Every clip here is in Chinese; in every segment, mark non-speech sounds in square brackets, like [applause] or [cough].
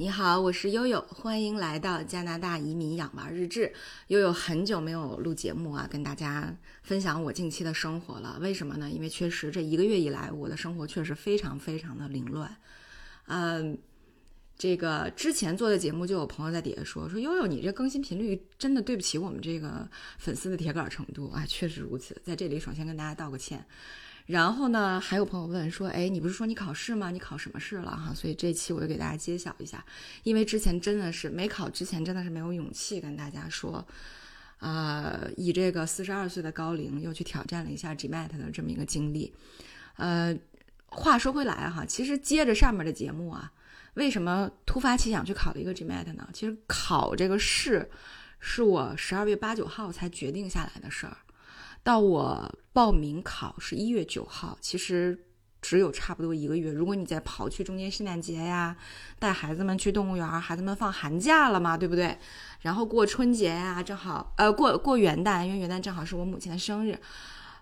你好，我是悠悠，欢迎来到加拿大移民养娃日志。悠悠很久没有录节目啊，跟大家分享我近期的生活了。为什么呢？因为确实这一个月以来，我的生活确实非常非常的凌乱。嗯，这个之前做的节目就有朋友在底下说说悠悠，你这更新频率真的对不起我们这个粉丝的铁杆程度啊，确实如此。在这里首先跟大家道个歉。然后呢，还有朋友问说：“哎，你不是说你考试吗？你考什么试了哈？”所以这期我就给大家揭晓一下，因为之前真的是没考之前真的是没有勇气跟大家说，呃，以这个四十二岁的高龄又去挑战了一下 GMAT 的这么一个经历。呃，话说回来哈，其实接着上面的节目啊，为什么突发奇想去考了一个 GMAT 呢？其实考这个试是我十二月八九号才决定下来的事儿。到我报名考是一月九号，其实只有差不多一个月。如果你再刨去中间圣诞节呀，带孩子们去动物园，孩子们放寒假了嘛，对不对？然后过春节呀，正好呃过过元旦，因为元旦正好是我母亲的生日，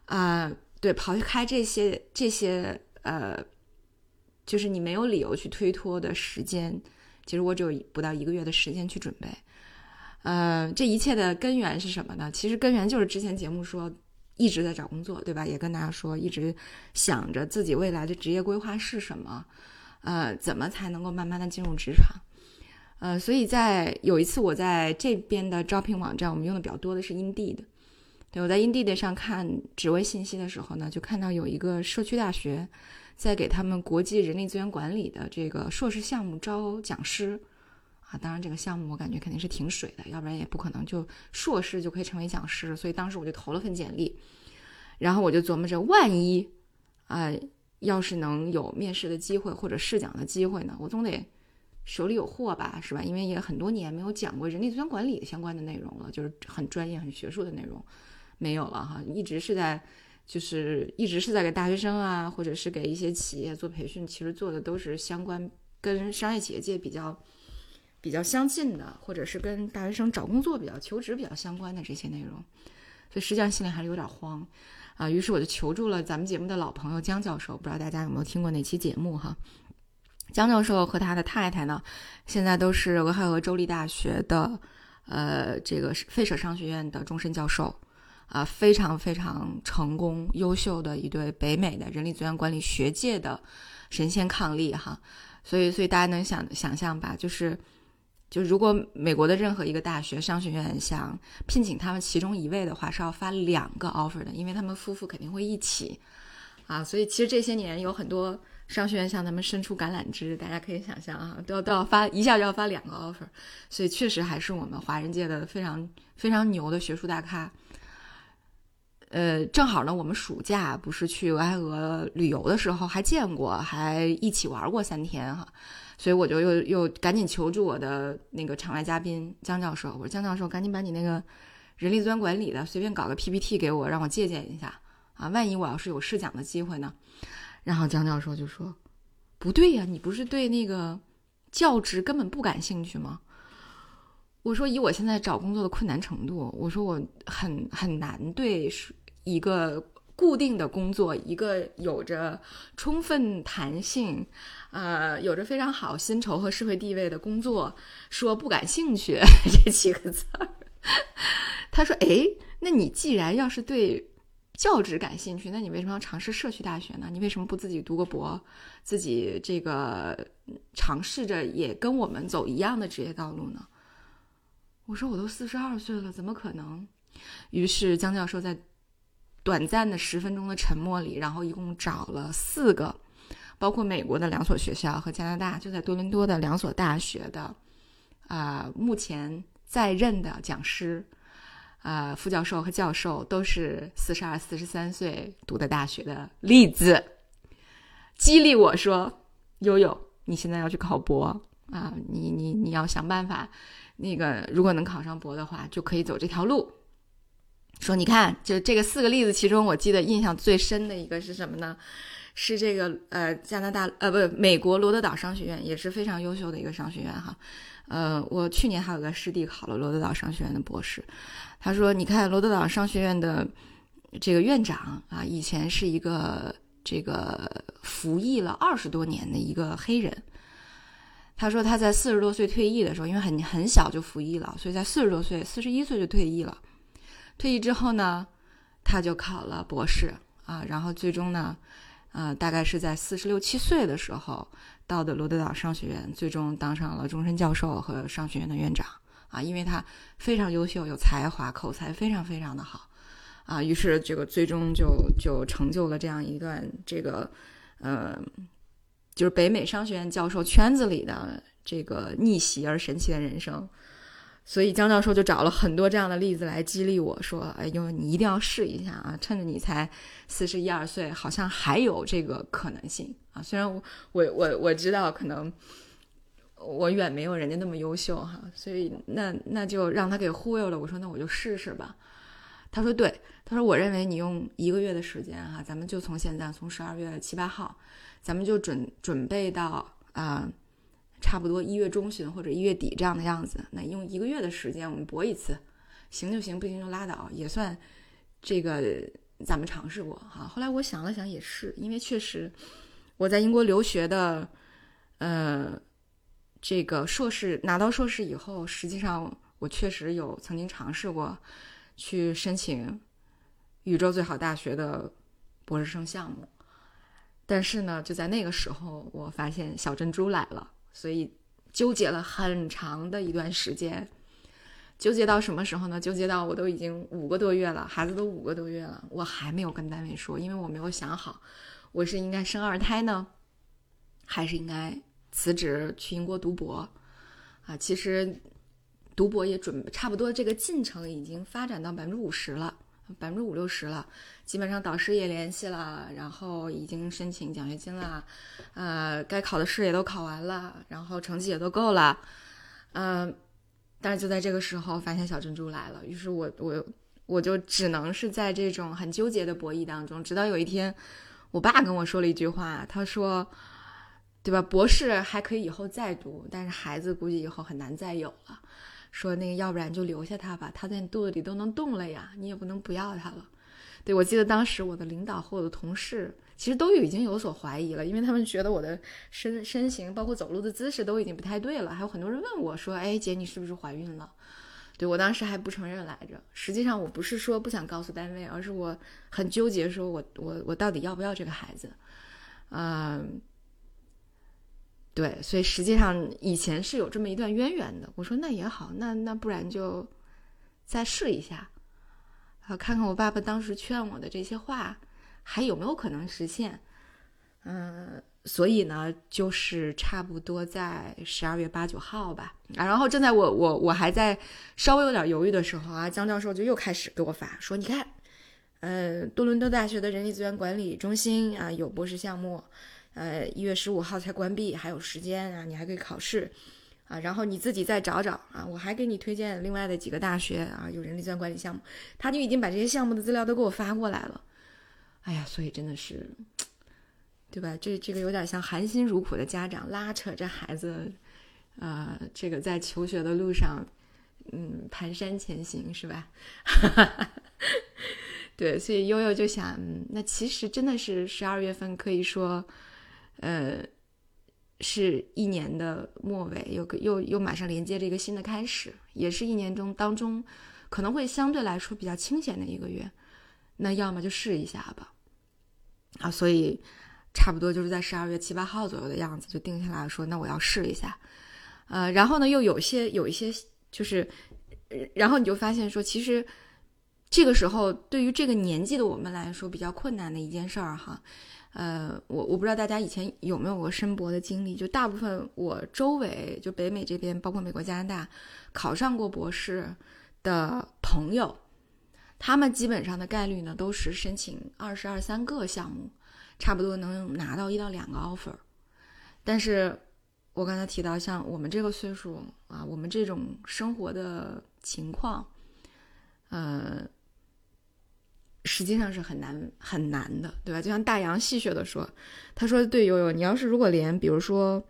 啊，对，刨开这些这些呃，就是你没有理由去推脱的时间，其实我只有不到一个月的时间去准备。呃，这一切的根源是什么呢？其实根源就是之前节目说。一直在找工作，对吧？也跟大家说，一直想着自己未来的职业规划是什么，呃，怎么才能够慢慢的进入职场，呃，所以在有一次我在这边的招聘网站，我们用的比较多的是 Indeed，对，我在 Indeed 上看职位信息的时候呢，就看到有一个社区大学在给他们国际人力资源管理的这个硕士项目招讲师。啊，当然这个项目我感觉肯定是挺水的，要不然也不可能就硕士就可以成为讲师。所以当时我就投了份简历，然后我就琢磨着，万一啊，要是能有面试的机会或者试讲的机会呢，我总得手里有货吧，是吧？因为也很多年没有讲过人力资源管理相关的内容了，就是很专业、很学术的内容没有了哈，一直是在就是一直是在给大学生啊，或者是给一些企业做培训，其实做的都是相关跟商业企业界比较。比较相近的，或者是跟大学生找工作比较、求职比较相关的这些内容，所以实际上心里还是有点慌啊。于是我就求助了咱们节目的老朋友姜教授，不知道大家有没有听过那期节目哈？姜教授和他的太太呢，现在都是俄亥俄州立大学的呃这个费舍商学院的终身教授啊，非常非常成功、优秀的一对北美的人力资源管理学界的神仙伉俪哈。所以，所以大家能想想象吧，就是。就如果美国的任何一个大学商学院想聘请他们其中一位的话，是要发两个 offer 的，因为他们夫妇肯定会一起啊。所以其实这些年有很多商学院向他们伸出橄榄枝，大家可以想象啊，都要都要发一下就要发两个 offer。所以确实还是我们华人界的非常非常牛的学术大咖。呃，正好呢，我们暑假不是去俄亥俄旅游的时候还见过，还一起玩过三天哈。所以我就又又赶紧求助我的那个场外嘉宾江教授，我说江教授，赶紧把你那个人力资源管理的随便搞个 PPT 给我，让我借鉴一下啊，万一我要是有试讲的机会呢？然后江教授就说：“不对呀，你不是对那个教职根本不感兴趣吗？”我说：“以我现在找工作的困难程度，我说我很很难对一个。”固定的工作，一个有着充分弹性，呃，有着非常好薪酬和社会地位的工作，说不感兴趣 [laughs] 这几个字儿。他说：“哎，那你既然要是对教职感兴趣，那你为什么要尝试社区大学呢？你为什么不自己读个博，自己这个尝试着也跟我们走一样的职业道路呢？”我说：“我都四十二岁了，怎么可能？”于是江教授在。短暂的十分钟的沉默里，然后一共找了四个，包括美国的两所学校和加拿大就在多伦多的两所大学的，啊，目前在任的讲师，啊，副教授和教授都是四十二、四十三岁读的大学的例子，激励我说：“悠悠，你现在要去考博啊，你你你要想办法，那个如果能考上博的话，就可以走这条路。”说，你看，就这个四个例子，其中我记得印象最深的一个是什么呢？是这个呃，加拿大呃，不，美国罗德岛商学院也是非常优秀的一个商学院哈。呃，我去年还有个师弟考了罗德岛商学院的博士，他说，你看罗德岛商学院的这个院长啊，以前是一个这个服役了二十多年的一个黑人，他说他在四十多岁退役的时候，因为很很小就服役了，所以在四十多岁，四十一岁就退役了。退役之后呢，他就考了博士啊，然后最终呢，呃，大概是在四十六七岁的时候到的罗德岛商学院，最终当上了终身教授和商学院的院长啊，因为他非常优秀，有才华，口才非常非常的好啊，于是这个最终就就成就了这样一段这个呃。就是北美商学院教授圈子里的这个逆袭而神奇的人生，所以江教授就找了很多这样的例子来激励我说：“哎呦，你一定要试一下啊！趁着你才四十一二岁，好像还有这个可能性啊！虽然我我我我知道可能我远没有人家那么优秀哈，所以那那就让他给忽悠了。我说那我就试试吧。他说对，他说我认为你用一个月的时间哈，咱们就从现在从十二月七八号。”咱们就准准备到啊，差不多一月中旬或者一月底这样的样子。那用一个月的时间，我们搏一次，行就行，不行就拉倒，也算这个咱们尝试过哈。后来我想了想，也是因为确实我在英国留学的，呃，这个硕士拿到硕士以后，实际上我确实有曾经尝试过去申请宇宙最好大学的博士生项目。但是呢，就在那个时候，我发现小珍珠来了，所以纠结了很长的一段时间。纠结到什么时候呢？纠结到我都已经五个多月了，孩子都五个多月了，我还没有跟单位说，因为我没有想好，我是应该生二胎呢，还是应该辞职去英国读博？啊，其实读博也准差不多，这个进程已经发展到百分之五十了。百分之五六十了，基本上导师也联系了，然后已经申请奖学金了，呃，该考的试也都考完了，然后成绩也都够了，嗯，但是就在这个时候，发现小珍珠来了，于是我我我就只能是在这种很纠结的博弈当中，直到有一天，我爸跟我说了一句话，他说，对吧，博士还可以以后再读，但是孩子估计以后很难再有了。说那个，要不然就留下他吧，他在你肚子里都能动了呀，你也不能不要他了。对我记得当时我的领导和我的同事其实都已经有所怀疑了，因为他们觉得我的身身形，包括走路的姿势都已经不太对了。还有很多人问我说：“哎，姐，你是不是怀孕了？”对我当时还不承认来着。实际上我不是说不想告诉单位，而是我很纠结，说我我我到底要不要这个孩子？嗯。对，所以实际上以前是有这么一段渊源的。我说那也好，那那不然就再试一下，啊，看看我爸爸当时劝我的这些话还有没有可能实现。嗯，所以呢，就是差不多在十二月八九号吧。啊，然后正在我我我还在稍微有点犹豫的时候啊，江教授就又开始给我发说，你看，呃，多伦多大学的人力资源管理中心啊有博士项目。呃，一月十五号才关闭，还有时间啊，你还可以考试，啊，然后你自己再找找啊，我还给你推荐另外的几个大学啊，有人力资源管理项目，他就已经把这些项目的资料都给我发过来了，哎呀，所以真的是，对吧？这这个有点像含辛茹苦的家长拉扯着孩子，呃，这个在求学的路上，嗯，蹒跚前行，是吧？[laughs] 对，所以悠悠就想，那其实真的是十二月份可以说。呃，是一年的末尾，又又又马上连接着一个新的开始，也是一年中当中可能会相对来说比较清闲的一个月。那要么就试一下吧，啊，所以差不多就是在十二月七八号左右的样子就定下来说，那我要试一下。呃，然后呢，又有些有一些就是，然后你就发现说，其实这个时候对于这个年纪的我们来说比较困难的一件事儿哈。呃，我我不知道大家以前有没有过申博的经历，就大部分我周围就北美这边，包括美国、加拿大，考上过博士的朋友，他们基本上的概率呢都是申请二十二三个项目，差不多能拿到一到两个 offer。但是我刚才提到，像我们这个岁数啊，我们这种生活的情况，呃。实际上是很难很难的，对吧？就像大洋戏谑的说，他说：“对悠悠，你要是如果连比如说，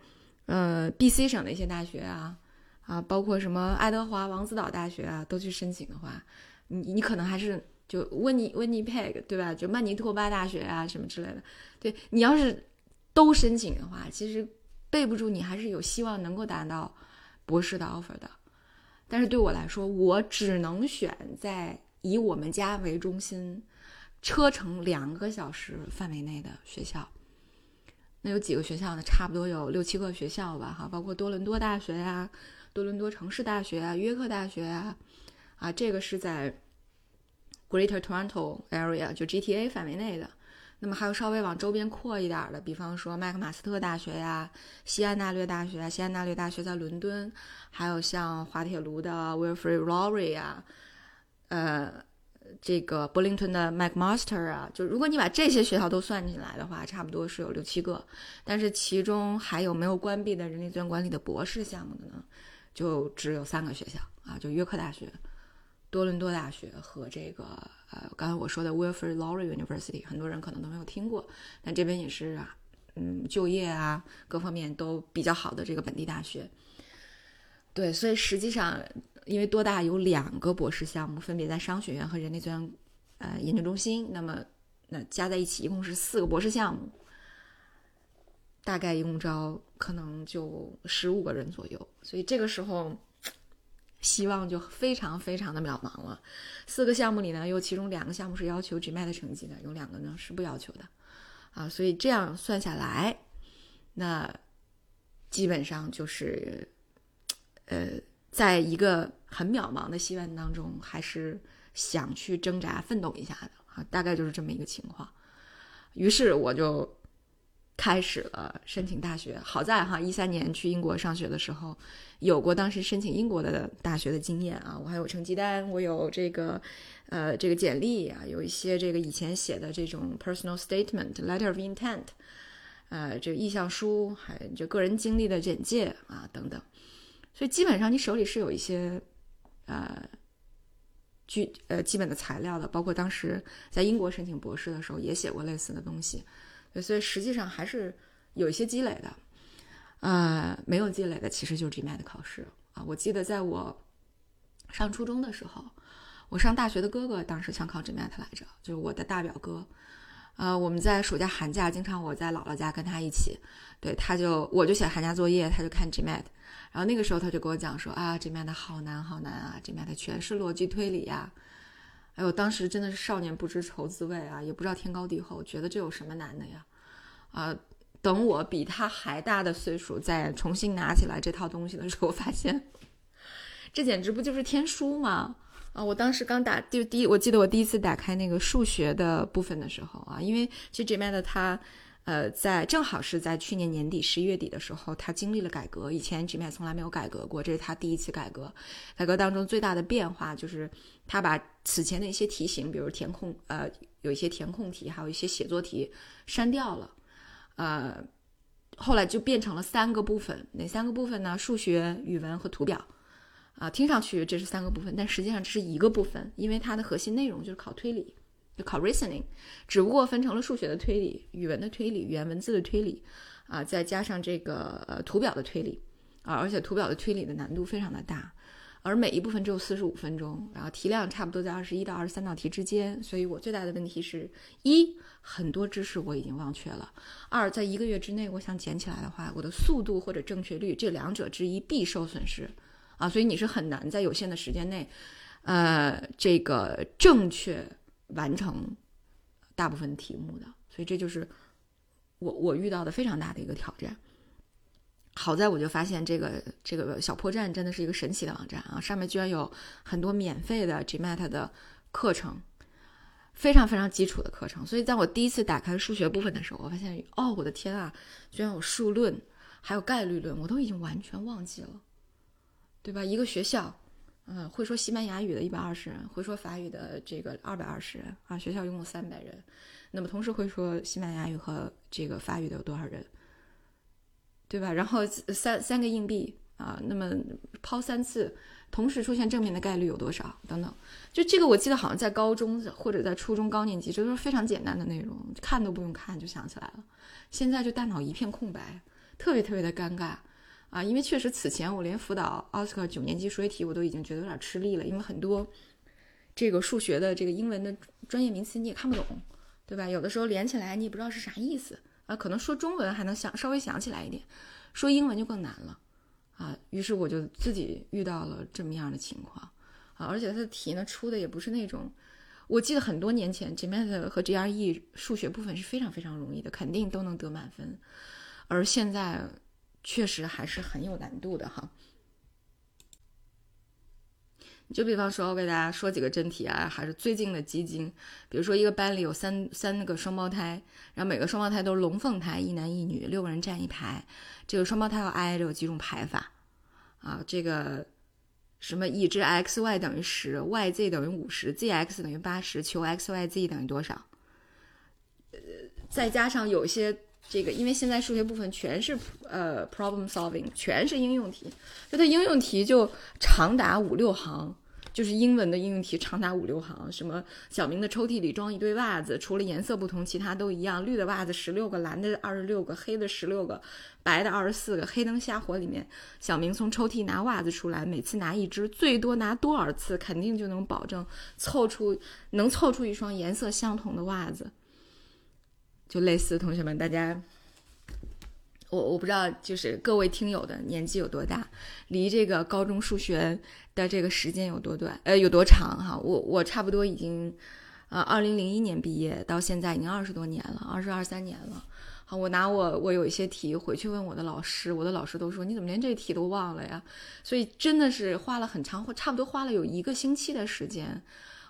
呃，B C 省的一些大学啊，啊，包括什么爱德华王子岛大学啊，都去申请的话，你你可能还是就温尼温尼佩克，对吧？就曼尼托巴大学啊什么之类的，对你要是都申请的话，其实备不住你还是有希望能够达到博士的 offer 的。但是对我来说，我只能选在以我们家为中心，车程两个小时范围内的学校。那有几个学校呢？差不多有六七个学校吧，哈，包括多伦多大学呀、多伦多城市大学啊、约克大学啊，啊，这个是在 Greater Toronto Area 就 GTA 范围内的。那么还有稍微往周边扩一点的，比方说麦克马斯特大学呀、西安大略大学，西安大略大学在伦敦，还有像滑铁卢的 Wilfrid Laurier 呀，呃。这个柏林顿的 McMaster 啊，就如果你把这些学校都算进来的话，差不多是有六七个。但是其中还有没有关闭的人力资源管理的博士项目的呢？就只有三个学校啊，就约克大学、多伦多大学和这个呃，刚才我说的 Wilfrid Laurier University，很多人可能都没有听过。但这边也是啊，嗯，就业啊各方面都比较好的这个本地大学。对，所以实际上。因为多大有两个博士项目，分别在商学院和人力资源呃研究中心，那么那加在一起一共是四个博士项目，大概一共招可能就十五个人左右，所以这个时候希望就非常非常的渺茫了。四个项目里呢，有其中两个项目是要求 GMAT 成绩的，有两个呢是不要求的，啊，所以这样算下来，那基本上就是呃。在一个很渺茫的希望当中，还是想去挣扎奋斗一下的啊，大概就是这么一个情况。于是我就开始了申请大学。好在哈，一三年去英国上学的时候，有过当时申请英国的大学的经验啊，我还有成绩单，我有这个呃这个简历啊，有一些这个以前写的这种 personal statement、letter of intent，呃，这意向书，还就个人经历的简介啊等等。所以基本上你手里是有一些，呃，具呃基本的材料的，包括当时在英国申请博士的时候也写过类似的东西，所以实际上还是有一些积累的。呃，没有积累的其实就是 GMAT 考试啊。我记得在我上初中的时候，我上大学的哥哥当时想考 GMAT 来着，就是我的大表哥。呃，我们在暑假寒假经常我在姥姥家跟他一起，对，他就我就写寒假作业，他就看 GMAT。然后那个时候他就跟我讲说啊，，GMAT 好难好难啊，，GMAT 全是逻辑推理呀。哎呦，当时真的是少年不知愁滋味啊，也不知道天高地厚，觉得这有什么难的呀？啊，等我比他还大的岁数再重新拿起来这套东西的时候，发现 [laughs] 这简直不就是天书吗？啊，我当时刚打就第一，我记得我第一次打开那个数学的部分的时候啊，因为其实这面的它。呃，在正好是在去年年底十一月底的时候，他经历了改革。以前 GMA 从来没有改革过，这是他第一次改革。改革当中最大的变化就是他把此前的一些题型，比如填空，呃，有一些填空题，还有一些写作题删掉了。呃，后来就变成了三个部分，哪三个部分呢？数学、语文和图表。啊，听上去这是三个部分，但实际上这是一个部分，因为它的核心内容就是考推理。就考 reasoning，只不过分成了数学的推理、语文的推理、语言文字的推理，啊，再加上这个呃图表的推理，啊，而且图表的推理的难度非常的大，而每一部分只有四十五分钟，然后题量差不多在二十一到二十三道题之间，所以我最大的问题是一很多知识我已经忘却了，二在一个月之内我想捡起来的话，我的速度或者正确率这两者之一必受损失，啊，所以你是很难在有限的时间内，呃，这个正确。完成大部分题目的，所以这就是我我遇到的非常大的一个挑战。好在我就发现这个这个小破站真的是一个神奇的网站啊，上面居然有很多免费的 GMAT 的课程，非常非常基础的课程。所以在我第一次打开数学部分的时候，我发现哦，我的天啊，居然有数论，还有概率论，我都已经完全忘记了，对吧？一个学校。嗯，会说西班牙语的一百二十人，会说法语的这个二百二十人啊，学校一共三百人。那么同时会说西班牙语和这个法语的有多少人？对吧？然后三三个硬币啊，那么抛三次，同时出现正面的概率有多少？等等，就这个我记得好像在高中或者在初中高年级，这都是非常简单的内容，看都不用看就想起来了。现在就大脑一片空白，特别特别的尴尬。啊，因为确实此前我连辅导奥斯卡九年级数学题我都已经觉得有点吃力了，因为很多这个数学的这个英文的专业名词你也看不懂，对吧？有的时候连起来你也不知道是啥意思啊，可能说中文还能想稍微想起来一点，说英文就更难了啊。于是我就自己遇到了这么样的情况啊，而且它的题呢出的也不是那种，我记得很多年前 GMAT 和 GRE 数学部分是非常非常容易的，肯定都能得满分，而现在确实还是很有难度的哈。就比方说，我给大家说几个真题啊，还是最近的基金。比如说，一个班里有三三个双胞胎，然后每个双胞胎都是龙凤胎，一男一女，六个人站一排。这个双胞胎要挨着有几种排法啊？这个什么已知 x y 等于十，y z 等于五十，z x 等于八十，求 x y z 等于多少？呃，再加上有些这个，因为现在数学部分全是呃 problem solving，全是应用题，就它应用题就长达五六行。就是英文的应用题长达五六行，什么小明的抽屉里装一堆袜子，除了颜色不同，其他都一样。绿的袜子十六个，蓝的二十六个，黑的十六个，白的二十四个。黑灯瞎火里面，小明从抽屉拿袜子出来，每次拿一只，最多拿多少次，肯定就能保证凑出能凑出一双颜色相同的袜子。就类似，同学们，大家。我我不知道，就是各位听友的年纪有多大，离这个高中数学的这个时间有多短，呃，有多长哈？我我差不多已经，呃，二零零一年毕业到现在已经二十多年了，二十二三年了。好，我拿我我有一些题回去问我的老师，我的老师都说你怎么连这题都忘了呀？所以真的是花了很长，或差不多花了有一个星期的时间，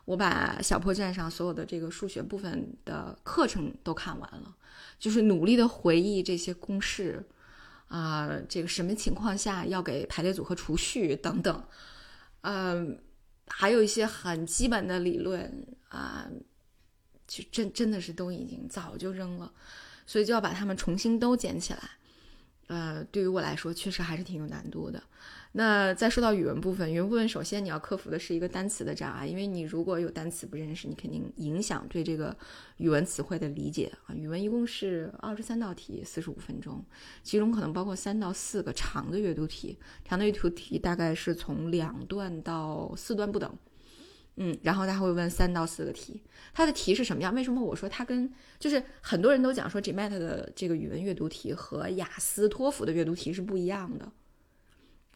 我把小破站上所有的这个数学部分的课程都看完了。就是努力的回忆这些公式，啊，这个什么情况下要给排列组合除序等等，嗯，还有一些很基本的理论啊，就真真的是都已经早就扔了，所以就要把它们重新都捡起来，呃，对于我来说确实还是挺有难度的。那再说到语文部分，语文部分首先你要克服的是一个单词的障碍，因为你如果有单词不认识，你肯定影响对这个语文词汇的理解啊。语文一共是二十三道题，四十五分钟，其中可能包括三到四个长的阅读题，长的阅读题大概是从两段到四段不等，嗯，然后他会问三到四个题，它的题是什么样？为什么我说它跟就是很多人都讲说 GMAT 的这个语文阅读题和雅思、托福的阅读题是不一样的。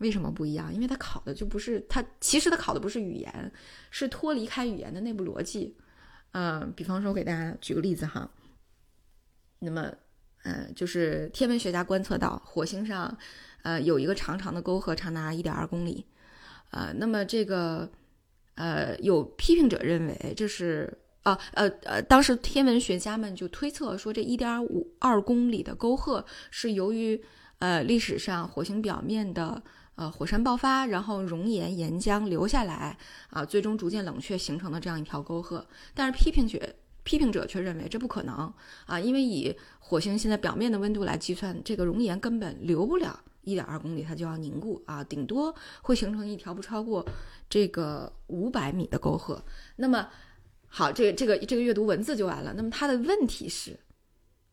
为什么不一样？因为它考的就不是它，其实它考的不是语言，是脱离开语言的内部逻辑。嗯，比方说，我给大家举个例子哈。那么，嗯，就是天文学家观测到火星上，呃，有一个长长的沟壑，长达一点二公里。呃，那么这个，呃，有批评者认为这是啊，呃呃，当时天文学家们就推测说，这一点五二公里的沟壑是由于呃历史上火星表面的。呃，火山爆发，然后熔岩岩浆流下来，啊，最终逐渐冷却形成的这样一条沟壑。但是批评者批评者却认为这不可能啊，因为以火星现在表面的温度来计算，这个熔岩根本流不了一点二公里，它就要凝固啊，顶多会形成一条不超过这个五百米的沟壑。那么好，这个这个这个阅读文字就完了。那么它的问题是，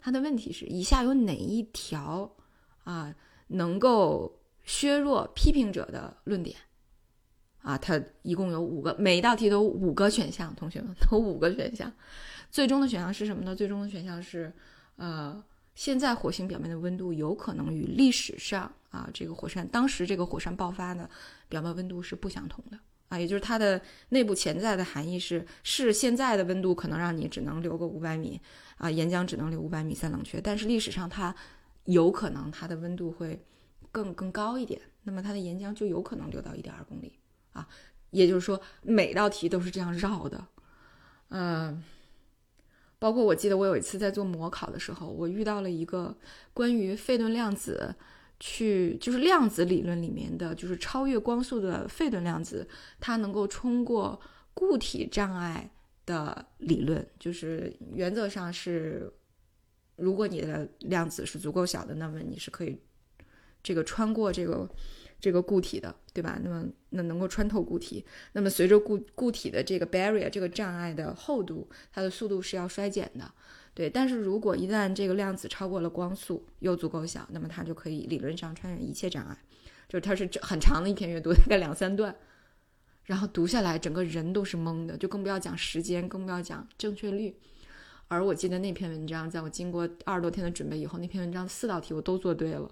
它的问题是以下有哪一条啊能够？削弱批评者的论点，啊，它一共有五个，每一道题都五个选项，同学们都五个选项，最终的选项是什么呢？最终的选项是，呃，现在火星表面的温度有可能与历史上啊这个火山当时这个火山爆发的表面温度是不相同的啊，也就是它的内部潜在的含义是，是现在的温度可能让你只能留个五百米啊，岩浆只能留五百米在冷却，但是历史上它有可能它的温度会。更更高一点，那么它的岩浆就有可能流到一点二公里啊，也就是说每道题都是这样绕的，嗯，包括我记得我有一次在做模考的时候，我遇到了一个关于费顿量子去就是量子理论里面的就是超越光速的费顿量子，它能够冲过固体障碍的理论，就是原则上是如果你的量子是足够小的，那么你是可以。这个穿过这个这个固体的，对吧？那么那能够穿透固体，那么随着固固体的这个 barrier 这个障碍的厚度，它的速度是要衰减的，对。但是如果一旦这个量子超过了光速又足够小，那么它就可以理论上穿越一切障碍。就是它是很长的一篇阅读，大概两三段，然后读下来整个人都是懵的，就更不要讲时间，更不要讲正确率。而我记得那篇文章，在我经过二十多天的准备以后，那篇文章四道题我都做对了。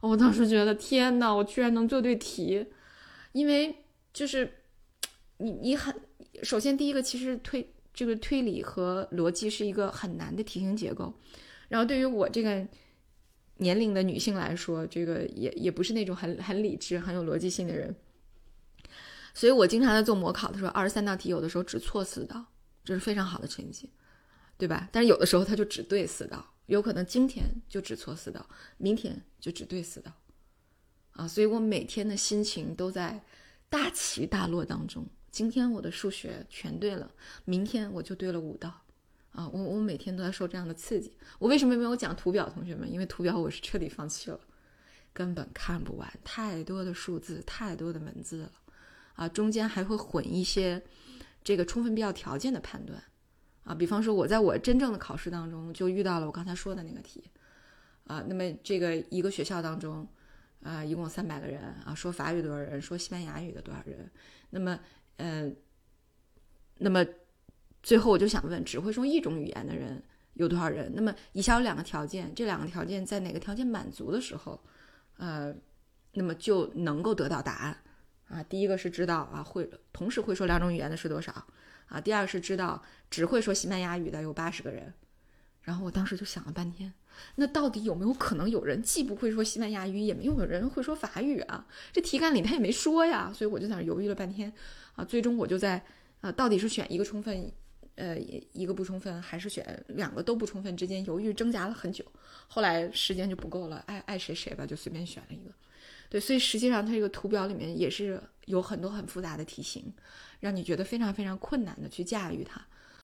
我当时觉得天呐，我居然能做对题，因为就是你你很首先第一个其实推这个推理和逻辑是一个很难的题型结构，然后对于我这个年龄的女性来说，这个也也不是那种很很理智、很有逻辑性的人，所以我经常在做模考的时候，二十三道题有的时候只错四道，这是非常好的成绩，对吧？但是有的时候他就只对四道。有可能今天就只错四道，明天就只对四道，啊，所以我每天的心情都在大起大落当中。今天我的数学全对了，明天我就对了五道，啊，我我每天都在受这样的刺激。我为什么没有讲图表，同学们？因为图表我是彻底放弃了，根本看不完，太多的数字，太多的文字了，啊，中间还会混一些这个充分必要条件的判断。啊，比方说，我在我真正的考试当中就遇到了我刚才说的那个题，啊，那么这个一个学校当中，啊，一共三百个人啊，说法语多少人，说西班牙语的多少人，那么，嗯，那么最后我就想问，只会说一种语言的人有多少人？那么以下有两个条件，这两个条件在哪个条件满足的时候，呃，那么就能够得到答案啊？第一个是知道啊，会同时会说两种语言的是多少？啊，第二是知道只会说西班牙语的有八十个人，然后我当时就想了半天，那到底有没有可能有人既不会说西班牙语，也没有人会说法语啊？这题干里他也没说呀，所以我就在那犹豫了半天，啊，最终我就在啊，到底是选一个充分，呃，一个不充分，还是选两个都不充分之间犹豫挣扎了很久，后来时间就不够了，爱爱谁谁吧，就随便选了一个。对，所以实际上它这个图表里面也是有很多很复杂的题型。让你觉得非常非常困难的去驾驭它，